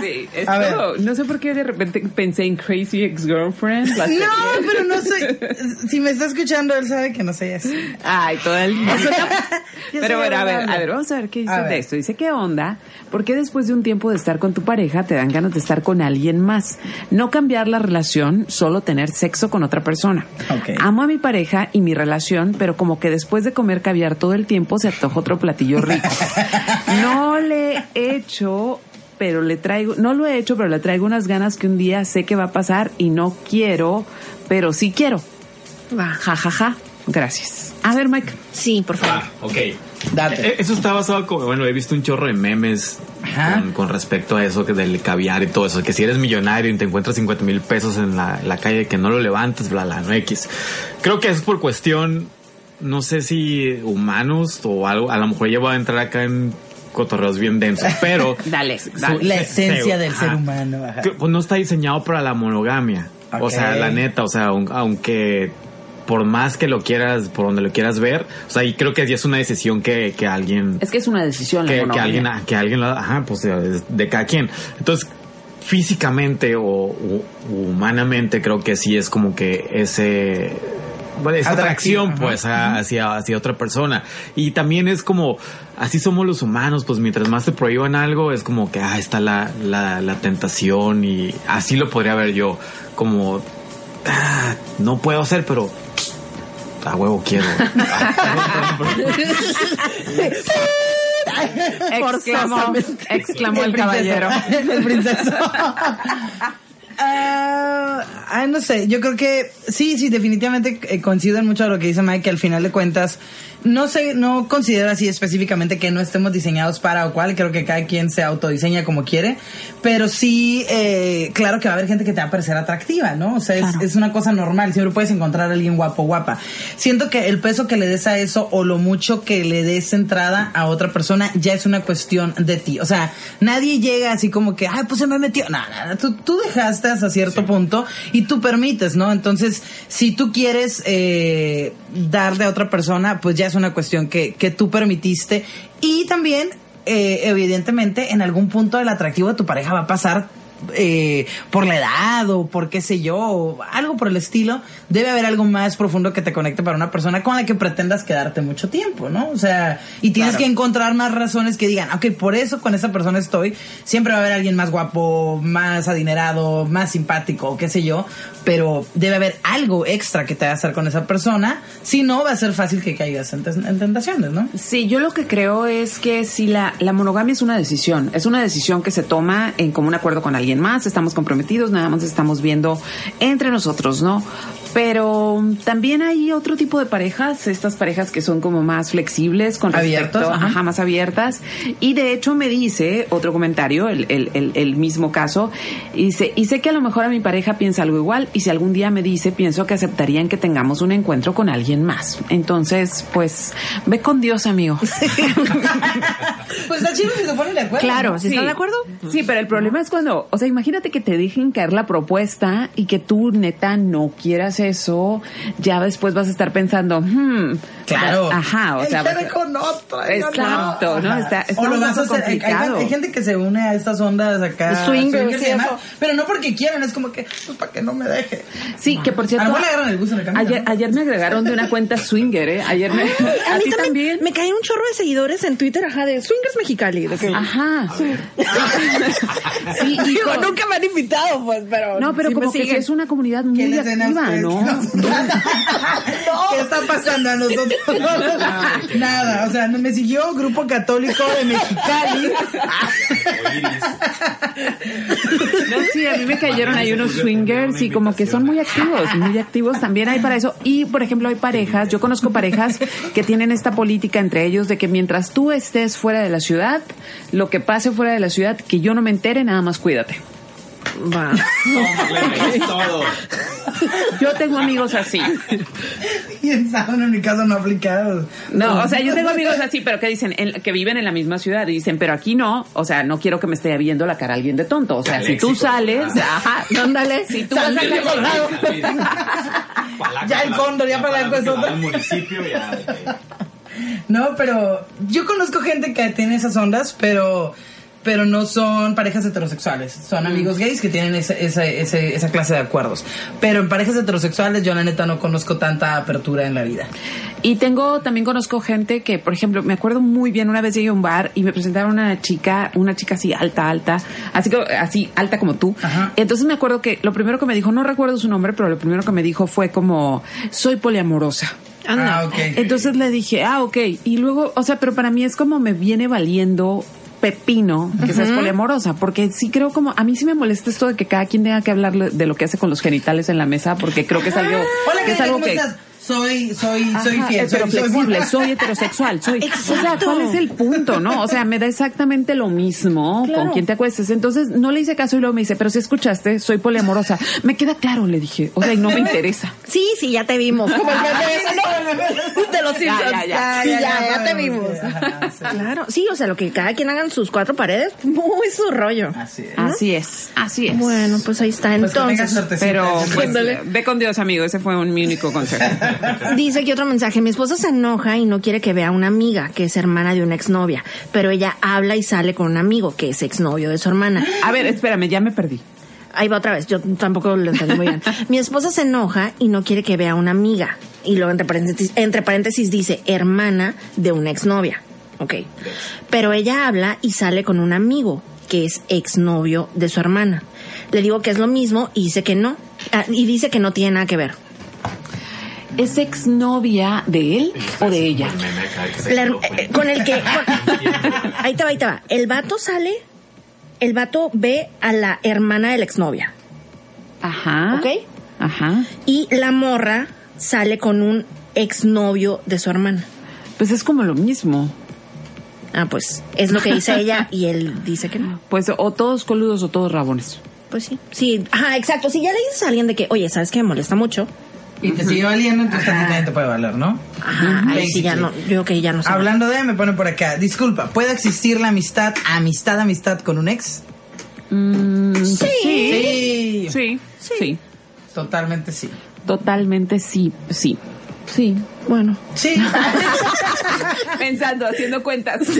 Sí, A ver. no sé por qué de repente pensé en Crazy Ex-Girlfriend. No, serie. pero no soy. Si me está escuchando, él sabe que no soy así. Ay, toda el [laughs] Pero bueno, a ver, a ver, vamos a ver qué dice de esto. Dice, ¿qué onda? ¿Por qué después de un tiempo de estar con tu pareja te dan ganas de estar con alguien más? No cambiar la relación, solo tener sexo con otra persona. Amo a mi pareja y mi relación, pero como que después de comer caviar todo el tiempo se antoja otro platillo rico. [laughs] No le he hecho pero le traigo, no lo he hecho, pero le traigo unas ganas que un día sé que va a pasar y no quiero, pero sí quiero. Va. Ja, ja, ja. Gracias. A ver, Mike. Sí, por favor. Ah, ok. Date. Eh, Eso está basado como, bueno, he visto un chorro de memes con, con respecto a eso que del caviar y todo eso, que si eres millonario y te encuentras 50 mil pesos en la, la calle que no lo levantas, bla, bla, no X. Creo que es por cuestión, no sé si humanos o algo, a lo mejor ya voy a entrar acá en cotorreos bien densos, pero... [laughs] Dale, su-. La se- esencia se- del ajá. ser humano. ajá. que, pues no está diseñado para la monogamia. O sea, la neta, o sea, aun- aunque por más que lo quieras, por donde lo quieras ver, o sea, y creo que sí es una decisión que, que alguien Es que es una decisión. la que, que monogamia. alguien que alguien lo ajá pues de, de cada quien entonces físicamente o, o humanamente creo que sí es como que ese bueno, esa Atracción, pues a- hacia, hacia otra persona. Y también es como, así somos los humanos, pues mientras más te prohíban algo, es como que, ah, está la, la, la tentación y así lo podría ver yo, como, ah, no puedo hacer, pero a huevo quiero. [laughs] Exclamó, exclamó el, princeso. caballero. el princeso. [laughs] Ah, no sé, yo creo que sí, sí, definitivamente eh, coincido en mucho de lo que dice Mike, que al final de cuentas, no sé, no considero así específicamente que no estemos diseñados para o cual, creo que cada quien se autodiseña como quiere, pero sí, eh, claro que va a haber gente que te va a parecer atractiva, ¿no? O sea, es, es una cosa normal, siempre puedes encontrar a alguien guapo o guapa. Siento que el peso que le des a eso o lo mucho que le des entrada a otra persona ya es una cuestión de ti. O sea, nadie llega así como que, ay, pues se me metió. No, no, no, tú, tú dejaste hasta cierto punto y tú permites, ¿no? Entonces, si tú quieres eh, darle a otra persona, pues ya es una cuestión que, que tú permitiste. Y también, eh, evidentemente, en algún punto el atractivo de tu pareja va a pasar eh, por la edad o por qué sé yo, o algo por el estilo, debe haber algo más profundo que te conecte para una persona con la que pretendas quedarte mucho tiempo, ¿no? O sea, y tienes Claro. que encontrar más razones que digan, ok, por eso con esa persona estoy, siempre va a haber alguien más guapo, más adinerado, más simpático, qué sé yo, pero debe haber algo extra que te haga estar con esa persona, si no va a ser fácil que caigas en tentaciones, ¿no? Sí, yo lo que creo es que si la, la monogamia es una decisión, es una decisión que se toma en común acuerdo con alguien más, estamos comprometidos, nada más estamos viendo entre nosotros, ¿no? Pero también hay otro tipo de parejas, estas parejas que son como más flexibles con respecto, Abiertos, ajá. ajá, más abiertas. Y de hecho me dice otro comentario, el, el, el, el mismo caso, y dice, y sé que a lo mejor a mi pareja piensa algo igual, y si algún día me dice, pienso que aceptarían que tengamos un encuentro con alguien más. Entonces, pues, ve con Dios, amigo. [laughs] Pues está chido si se ponen de acuerdo. Claro, si están de acuerdo. Sí, pero el problema es cuando, o sea, imagínate que te dejen caer la propuesta y que tú neta no quieras eso, ya después vas a estar pensando, hmm, Claro. ajá, o sea, vas a- con Exacto, ¿no? Ajá. Está- está o lo vas a hacer. Hay, hay- complicado. hay gente que se une a estas ondas acá. Swingers, swingers y sí, demás, eso. pero no porque quieran, es como que, pues para que no me deje. Sí, que por A cierto, lo mejor le agarran el gusto en el camino, ayer, ¿no? ayer me agregaron de una cuenta swinger, ¿eh? Ayer me, A a mí ti también. Me caen un chorro de seguidores en Twitter, ajá, de Swingers Mexicali. de que- Ajá. Sí, Digo, nunca me han invitado, pues, pero. No, pero sí como que es una comunidad ¿Qué muy les den a activa, ustedes? ¿no? [laughs] ¿Qué está pasando a nosotros? [laughs] Nada, o sea, me siguió Grupo Católico de Mexicali. [laughs] Sí, a mí me cayeron ahí unos swingers y como que son muy activos, muy activos también hay para eso. Y, por ejemplo, hay parejas, yo conozco parejas que tienen esta política entre ellos de que mientras tú estés fuera de la ciudad, lo que pase fuera de la ciudad, que yo no me entere, nada más cuídate. Va. [laughs] todo. Yo tengo amigos así. Y en Sauna, en mi caso, no aplicados. No, o sea, yo tengo amigos así, pero que dicen, en- que viven en la misma ciudad y dicen, pero aquí no, o sea, no quiero que me esté viendo la cara alguien de tonto. O sea, si tú sales, ajá, ándale, si tú vas a Colorado. Ya el cóndor, ya para la municipio ya. No, pero yo conozco gente que tiene esas ondas, pero pero no son parejas heterosexuales, son amigos gays que tienen ese, ese- ese- esa clase de acuerdos. Pero en parejas heterosexuales yo la neta no conozco tanta apertura en la vida. Y tengo, también conozco gente que, por ejemplo, me acuerdo muy bien, una vez llegué a un bar y me presentaron una chica, una chica así alta, alta, así que, así alta como tú. Entonces me acuerdo que lo primero que me dijo, no recuerdo su nombre, pero lo primero que me dijo fue como, soy poliamorosa. Anda. Ah, ok. Entonces le dije, ah, ok. Y luego, o sea, pero para mí es como me viene valiendo pepino que seas Ujú. poliamorosa, porque sí creo como, a mí sí me molesta esto de que cada quien tenga que hablar de lo que hace con los genitales en la mesa, porque creo que es algo, Hola, que es algo ¿cómo que... estás? Soy, soy, soy fiel. pero soy, soy flexible, soy heterosexual, soy. [laughs] O sea, Exacto. ¿cuál es el punto, no? O sea, me da exactamente lo mismo Claro. con quien te acuestes. Entonces, no le hice caso y luego me dice, pero si escuchaste, soy poliamorosa. Me queda claro, le dije. O sea, y no me interesa. [laughs] Sí, sí, ya te vimos. Como el [laughs] ¿no? De los Ya, Simpsons. ya, ya. Sí, ya, ya, sabemos, te vimos. sí, ajá, sí. Claro. Sí, o sea, lo que cada quien haga en sus cuatro paredes, muy su rollo. Así es. Así es, así es. Bueno, pues ahí está. Pues Entonces, Pero, pues, ve con Dios, amigo. Ese fue un, mi único consejo. [laughs] Dice aquí otro mensaje. Mi esposo se enoja y no quiere que vea a una amiga que es hermana de una exnovia, pero ella habla y sale con un amigo que es exnovio de su hermana. A ver, espérame, ya me perdí. ahí va otra vez, yo tampoco lo entendí muy bien. [laughs] Mi esposa se enoja y no quiere que vea a una amiga. Y luego entre paréntesis, entre paréntesis dice hermana de una exnovia. Ok. Pero ella habla y sale con un amigo que es exnovio de su hermana. Le digo que es lo mismo y dice que no. Ah, y dice que no tiene nada que ver. ¿Es exnovia de él o de ella? La eh, con el que. con- [laughs] ahí te va, ahí te va. El vato sale, el vato ve a la hermana de la exnovia. Ajá. ¿Ok? Ajá. Y la morra sale con un exnovio de su hermana. Pues es como lo mismo. Ah, pues es lo que dice [laughs] ella y él dice que no. Pues o todos coludos o todos rabones. Pues sí. Sí, ajá, exacto. Si ya le dices a alguien de que, oye, ¿sabes qué me molesta mucho? Y te sigue valiendo, entonces también nadie te puede valer, ¿no? Ajá, ahí sí ya no, yo creo que ya no sé. Hablando de, me pone por acá. Disculpa, ¿puede existir la amistad, amistad, amistad con un ex? sí. Sí. Sí. Sí. Totalmente sí. Totalmente sí. Sí. Sí. Bueno. Sí. [laughs] Pensando, haciendo cuentas. [laughs]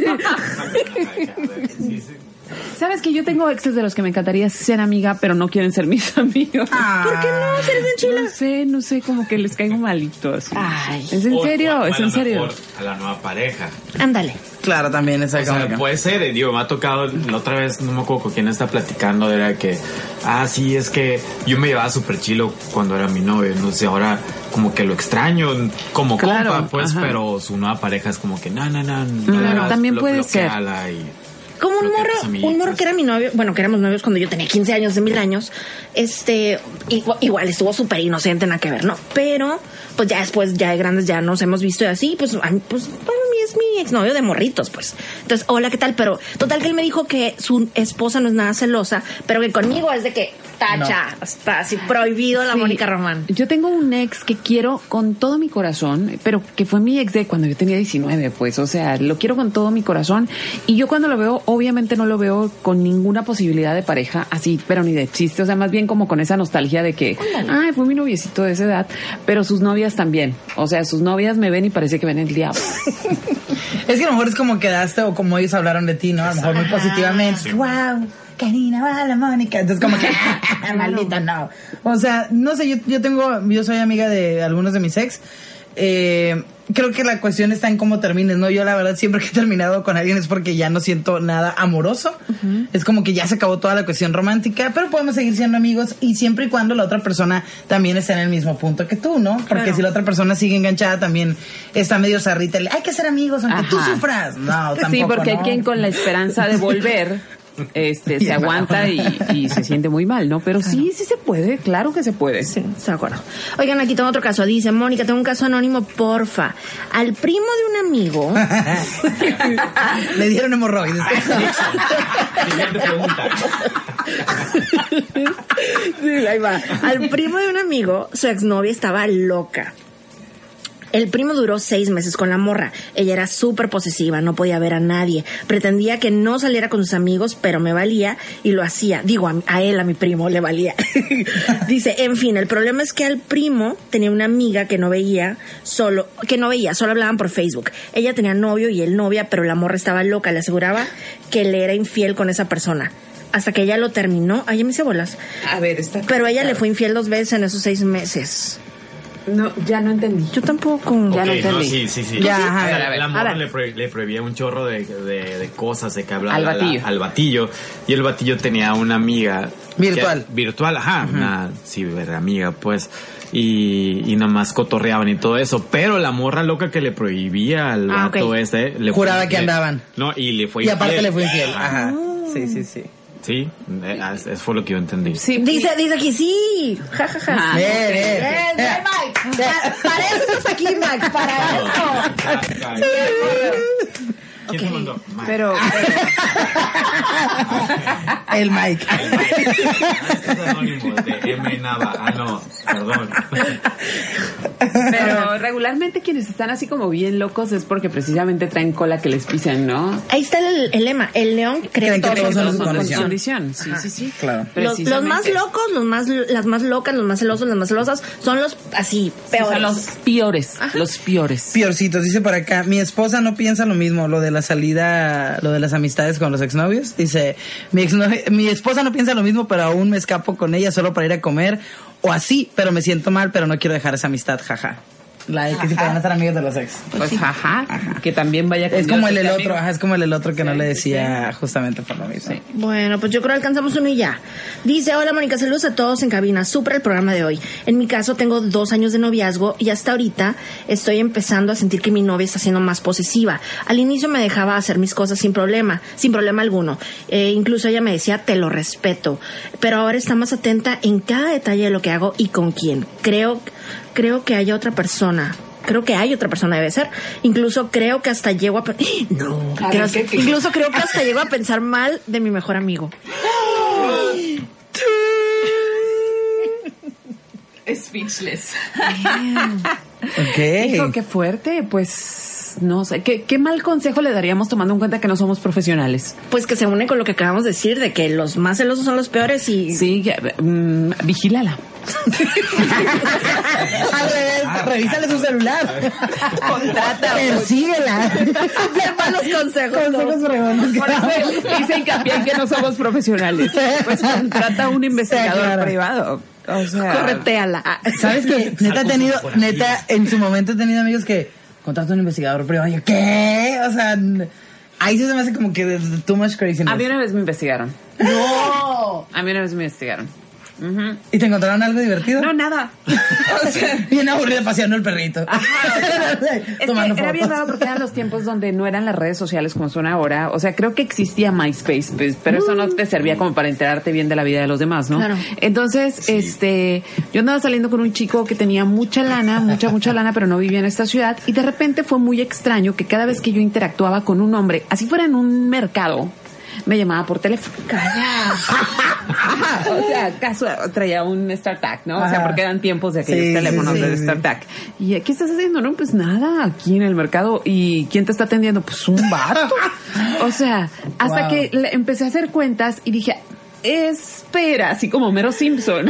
Sabes que yo tengo exes de los que me encantaría ser amiga, pero no quieren ser mis [laughs] amigos. ¿Por qué no? ¿Se eres bien chila? No sé, no sé, como que les caigo malitos. Ay. ¿Es en O- serio? o ¿Es en serio? mejor A la nueva pareja. Ándale. Claro, también esa O sea, puede ser, eh, digo, me ha tocado la otra vez, no me acuerdo con quién está platicando, era que, ah, sí, es que yo me llevaba súper chilo cuando era mi novio, no sé, ahora como que lo extraño como Claro, compa, pues, ajá. pero su nueva pareja es como que, no, no, no, no Mm, le hagas, también puede ser. y- Como un morro, un morro que era mi novio, bueno, que éramos novios cuando yo tenía 15 años, de mil años, este, igual, igual estuvo súper inocente, nada que ver, ¿no? Pero, pues ya después, ya de grandes, ya nos hemos visto y así, pues, pues, mí es mi exnovio de morritos, pues. Entonces, hola, ¿qué tal? Pero, total que él me dijo que su esposa no es nada celosa, pero que conmigo es de que, tacha, está así prohibido la Sí. Mónica Román. Yo tengo un ex que quiero con todo mi corazón, pero que fue mi ex de cuando yo tenía 19, pues, o sea, lo quiero con todo mi corazón. Y yo cuando lo veo, obviamente no lo veo con ninguna posibilidad de pareja, así, pero ni de chiste, o sea, más bien como con esa nostalgia de que, ay, fue mi noviecito de esa edad, pero sus novias también. O sea, sus novias me ven y parece que ven el diablo. [laughs] [laughs] Es que a lo mejor es como quedaste o como ellos hablaron de ti, ¿no? A lo mejor muy positivamente. ¡Wow! Karina, va la Mónica. Entonces, como que, [laughs] [laughs] maldita, no. O sea, no sé, yo, yo tengo, yo soy amiga de algunos de mis ex. Eh, creo que la cuestión está en cómo termines, ¿no? Yo, la verdad, siempre que he terminado con alguien es porque ya no siento nada amoroso. Es como que ya se acabó toda la cuestión romántica, pero podemos seguir siendo amigos y siempre y cuando la otra persona también esté en el mismo punto que tú, ¿no? Porque Claro. si la otra persona sigue enganchada, también está medio zarrita. Hay que ser amigos, aunque tú sufras. No, tampoco. sí, porque hay quien con la esperanza de volver [laughs] este [laughs] se aguanta y, y se siente muy mal, ¿no? Pero sí, sí se puede, claro que se puede. Sí, de acuerdo. Oigan, aquí tengo otro caso. Dice, Mónica, tengo un caso anónimo, porfa. Al primo de un amigo... [laughs] Le dieron hemorroides. [laughs] Sí, ahí va. Al primo de un amigo, su exnovia estaba loca. El primo duró seis meses con la morra. Ella era súper posesiva, no podía ver a nadie. Pretendía que no saliera con sus amigos, pero me valía y lo hacía. Digo, a, a él, a mi primo, le valía. [laughs] Dice, en fin, el problema es que al primo tenía una amiga que no veía, solo, que no veía, solo hablaban por Facebook. Ella tenía novio y él novia, pero la morra estaba loca, le aseguraba que le era infiel con esa persona. Hasta que ella lo terminó. Ay, ya me hice bolas. A ver, está. Pero ella le fue infiel dos veces en esos seis meses. No, ya no entendí. Yo tampoco. Ya no entendí. sí, sí, sí. Ya, O ajá, sea, a ver, a ver. la morra le, pro- le prohibía un chorro de, de- de cosas de que hablaba Al la- batillo. al batillo. Y el batillo tenía una amiga. Virtual. que- virtual, ajá. Una ciberamiga, pues. Y, y nada más cotorreaban y todo eso. Pero la morra loca que le prohibía al Ah, vato ok. este. Le Juraba fue- que le- andaban. No, y le fue Y aparte le fue infiel. Ajá. Ajá. Sí, sí, sí. Sí, eh, es- eso fue lo que yo entendí. Sí, Dice, dice aquí, sí. Ja, ja, ja. Bien, bien. Bien, bien, Mike. Pa- Para eso estás aquí, Mike. Para eso. ¿Quién te mandó? Mike. Pero, [laughs] El Mike. Estos anónimos de M Nava. Ah, no, perdón. pero regularmente quienes están así como bien locos es porque precisamente traen cola que les pisen, ¿no? Ahí está el, el lema. El león cree que todo. todos son su condición. condición. Sí, sí, sí. Claro. Los, los más locos, los más, las más locas, los más celosos, las más celosas, son los así, peores. Son los peores, los peores. Piorcitos, dice por acá, mi esposa no piensa lo mismo, lo de la salida, lo de las amistades con los exnovios. Dice, mi, exnovia- mi esposa no piensa lo mismo, pero aún me escapo con ella solo para ir a comer o así, pero me siento mal, pero no quiero dejar esa amistad, jaja. La de que si Ajá. pueden estar amigos de los ex. Pues ajá, que también vaya con Es como Dios el, el este otro, amigo. ajá, es como el, el otro que no le decía justamente por lo mismo. Bueno, pues yo creo que alcanzamos uno y ya. Dice, hola Mónica, saludos a todos en cabina. Súper el programa de hoy. En mi caso tengo dos años de noviazgo y hasta ahorita estoy empezando a sentir que mi novia está siendo más posesiva. Al inicio me dejaba hacer mis cosas sin problema, sin problema alguno. Eh, incluso ella me decía, te lo respeto. Pero ahora está más atenta en cada detalle de lo que hago y con quién. Creo, creo que haya otra persona. Creo que hay otra persona, debe ser. Incluso creo que hasta llego a... [gasps] No. A Creo- ver, ¿qué- qué? incluso creo que hasta llego a pensar mal de mi mejor amigo. Speechless. Ok. Hijo, qué fuerte, pues no sé, ¿qué, qué mal consejo le daríamos tomando en cuenta que no somos profesionales. Pues que se une con lo que acabamos de decir, de que los más celosos son los peores y... Sí, mm, vigílala. [laughs] Al revés, revísale su celular. Contrata. Persíguela. malos [laughs] consejos. Consejos fregones. Por eso hice hincapié en que no somos profesionales. Pues contrata a un investigador Sí, claro. privado. O sea, Correteala. ¿Sabes qué? Neta he tenido, neta, en su momento he tenido amigos que contratan a un investigador privado. Y yo, ¿qué? O sea, ahí sí se me hace como que too much crazy. A mí una vez me investigaron. No. A mí una vez me investigaron. ¿Y te encontraron algo divertido? No, nada. [laughs] O sea, Bien aburrida paseando el perrito. [laughs] Es que era bien raro porque eran los tiempos donde no eran las redes sociales como son ahora. O sea, creo que existía MySpace, pues, pero eso no te servía como para enterarte bien de la vida de los demás, ¿no? Claro. Entonces, este, yo andaba saliendo con un chico que tenía mucha lana, mucha, mucha lana, pero no vivía en esta ciudad. Y de repente fue muy extraño que cada vez que yo interactuaba con un hombre, así fuera en un mercado, me llamaba por teléfono. [laughs] O sea, acaso traía un StarTAC, ¿no? O sea, porque eran tiempos de aquellos Sí, teléfonos sí, de sí. StarTAC. ¿Y qué estás haciendo? No, pues nada, aquí en el mercado. ¿Y quién te está atendiendo? Pues un vato. [laughs] O sea, hasta Wow. que empecé a hacer cuentas y dije, espera, así como Mero Simpson.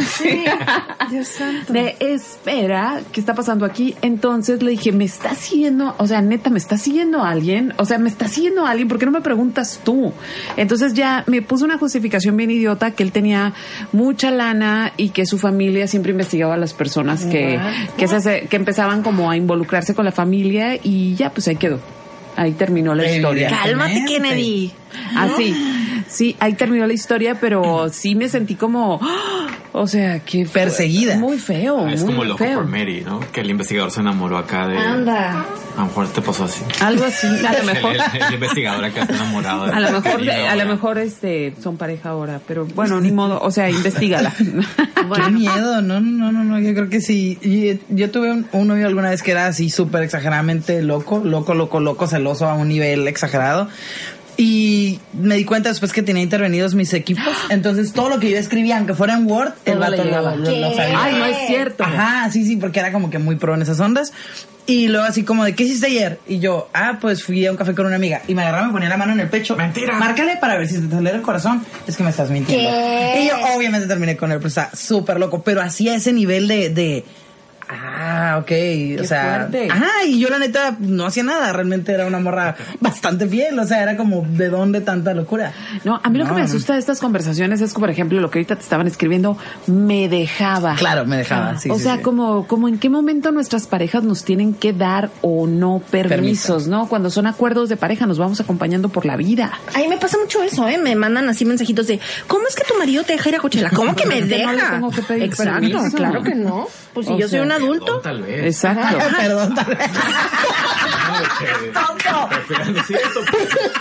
[laughs] Dios santo. De espera, ¿qué está pasando aquí? Entonces le dije, ¿me está siguiendo? O sea, neta, ¿me está siguiendo alguien? O sea, ¿me está siguiendo alguien? ¿Por qué no me preguntas tú? Entonces ya me puso una justificación bien idiota que él tenía mucha lana y que su familia siempre investigaba a las personas que, que, se hace- que empezaban como a involucrarse con la familia y ya, pues ahí quedó. Ahí terminó la historia. Cálmate, Kennedy. Así. Sí, ahí terminó la historia, pero [clears throat] sí me sentí como, ¡ah! o sea, que Perseguida. Muy feo, Es muy como loco feo. por Mary, ¿no? Que el investigador se enamoró acá de. Anda. A lo mejor te pasó así. Algo así, a lo [laughs] mejor. El, el- el investigador acá está enamorado. de A lo mejor, a lo mejor este son pareja ahora, pero bueno, ni modo, o sea, investigala. [laughs] Qué miedo, no, no, no, no, yo creo que sí. Y, yo tuve un, un novio alguna vez que era así súper exageradamente loco, loco, loco, loco, celoso a un nivel exagerado. Y me di cuenta después que tenía intervenidos mis equipos. Entonces todo lo que yo escribía, aunque fuera en Word, el vato lo, lo- lo ¿Qué? sabía. Ay, no es cierto. Ajá, sí, sí, porque era como que muy pro en esas ondas. Y luego así como de, ¿qué hiciste ayer? Y yo, ah, pues fui a un café con una amiga. Y me agarraba, me ponía la mano en el pecho. Mentira. Márcale para ver si te acelera el corazón. Es que me estás mintiendo. ¿Qué? Y yo obviamente terminé con él, pero está súper loco. Pero hacía ese nivel de... de Ah, ok, o sea, fuerte. ajá, y yo la neta no hacía nada, realmente era una morra [laughs] bastante fiel, o sea, era como, ¿de dónde tanta locura? No, a mí lo No, que me asusta de estas conversaciones es, por ejemplo, lo que ahorita te estaban escribiendo, me dejaba. Claro, me dejaba, sí, o sí, sea, sí. como, como en qué momento nuestras parejas nos tienen que dar o no permisos, ¿no? Cuando son acuerdos de pareja, nos vamos acompañando por la vida. A mí me pasa mucho eso, ¿eh? Me mandan así mensajitos de, ¿cómo es que tu marido te deja ir a Coachella? ¿Cómo que [laughs] me Que no le deja? tengo que pedir Exacto, permiso. claro que no. Pues si O yo soy sea, un adulto. Tal vez. Exacto. [laughs] Perdón, tal vez. [laughs]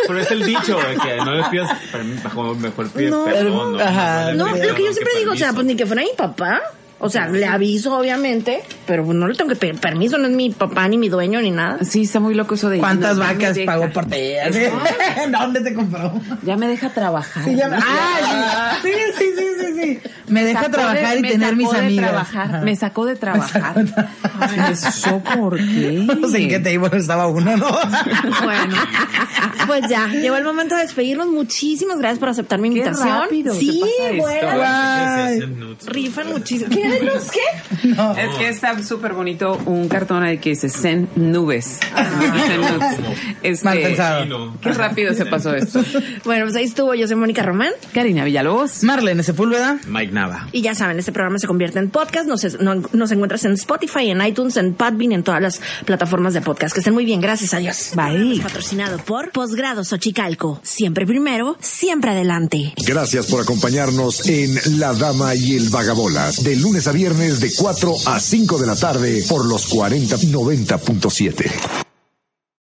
Pero, es el dicho de que no le pidas permiso, mejor, mejor pides No. perdón. ¿no? Ajá. lo que yo que siempre digo, o sea, pues ni que fuera mi papá. O sea, le aviso, obviamente, pero no le tengo que pedir permiso, no es mi papá, ni mi dueño, ni nada. Sí, está muy loco eso de... ¿Cuántas no, me vacas pagó por ti? [laughs] ¿Dónde te compró? Ya me deja trabajar. Sí, ya- ¿no? Ay, sí, sí, sí, sí, sí. Me deja de- trabajar y me tener sacó mis de amigas. trabajar, me sacó de trabajar. Ay, ¿Eso por qué? [laughs] No sé en qué table estaba uno, ¿no? [laughs] Bueno, pues ya, llegó el momento de despedirnos. Muchísimas gracias por aceptar mi invitación. rápido sí, bueno. Rifan muchísimo. ¿Qué los qué? Es que está súper bonito un cartón ahí que dice Zen Nubes. [laughs] Zen Nudes. Este, Mal pensado. Qué rápido se pasó esto. Bueno, pues ahí estuvo. Yo soy Mónica Román. Karina Villalobos. Marlene Sepúlveda. Mike Nava. Y ya saben, este programa se convierte en podcast. Nos, es- no- nos encuentras en Spotify, en iTunes, en Podbean, en todas las plataformas de podcast. Que estén muy bien. Gracias. Adiós. Bye. Patrocinado por Posgrado Xochicalco. Siempre primero, siempre adelante. Gracias por acompañarnos en La Dama y el Vagabolas, de lunes a viernes de 4 a 5 de la tarde por los 4090.7.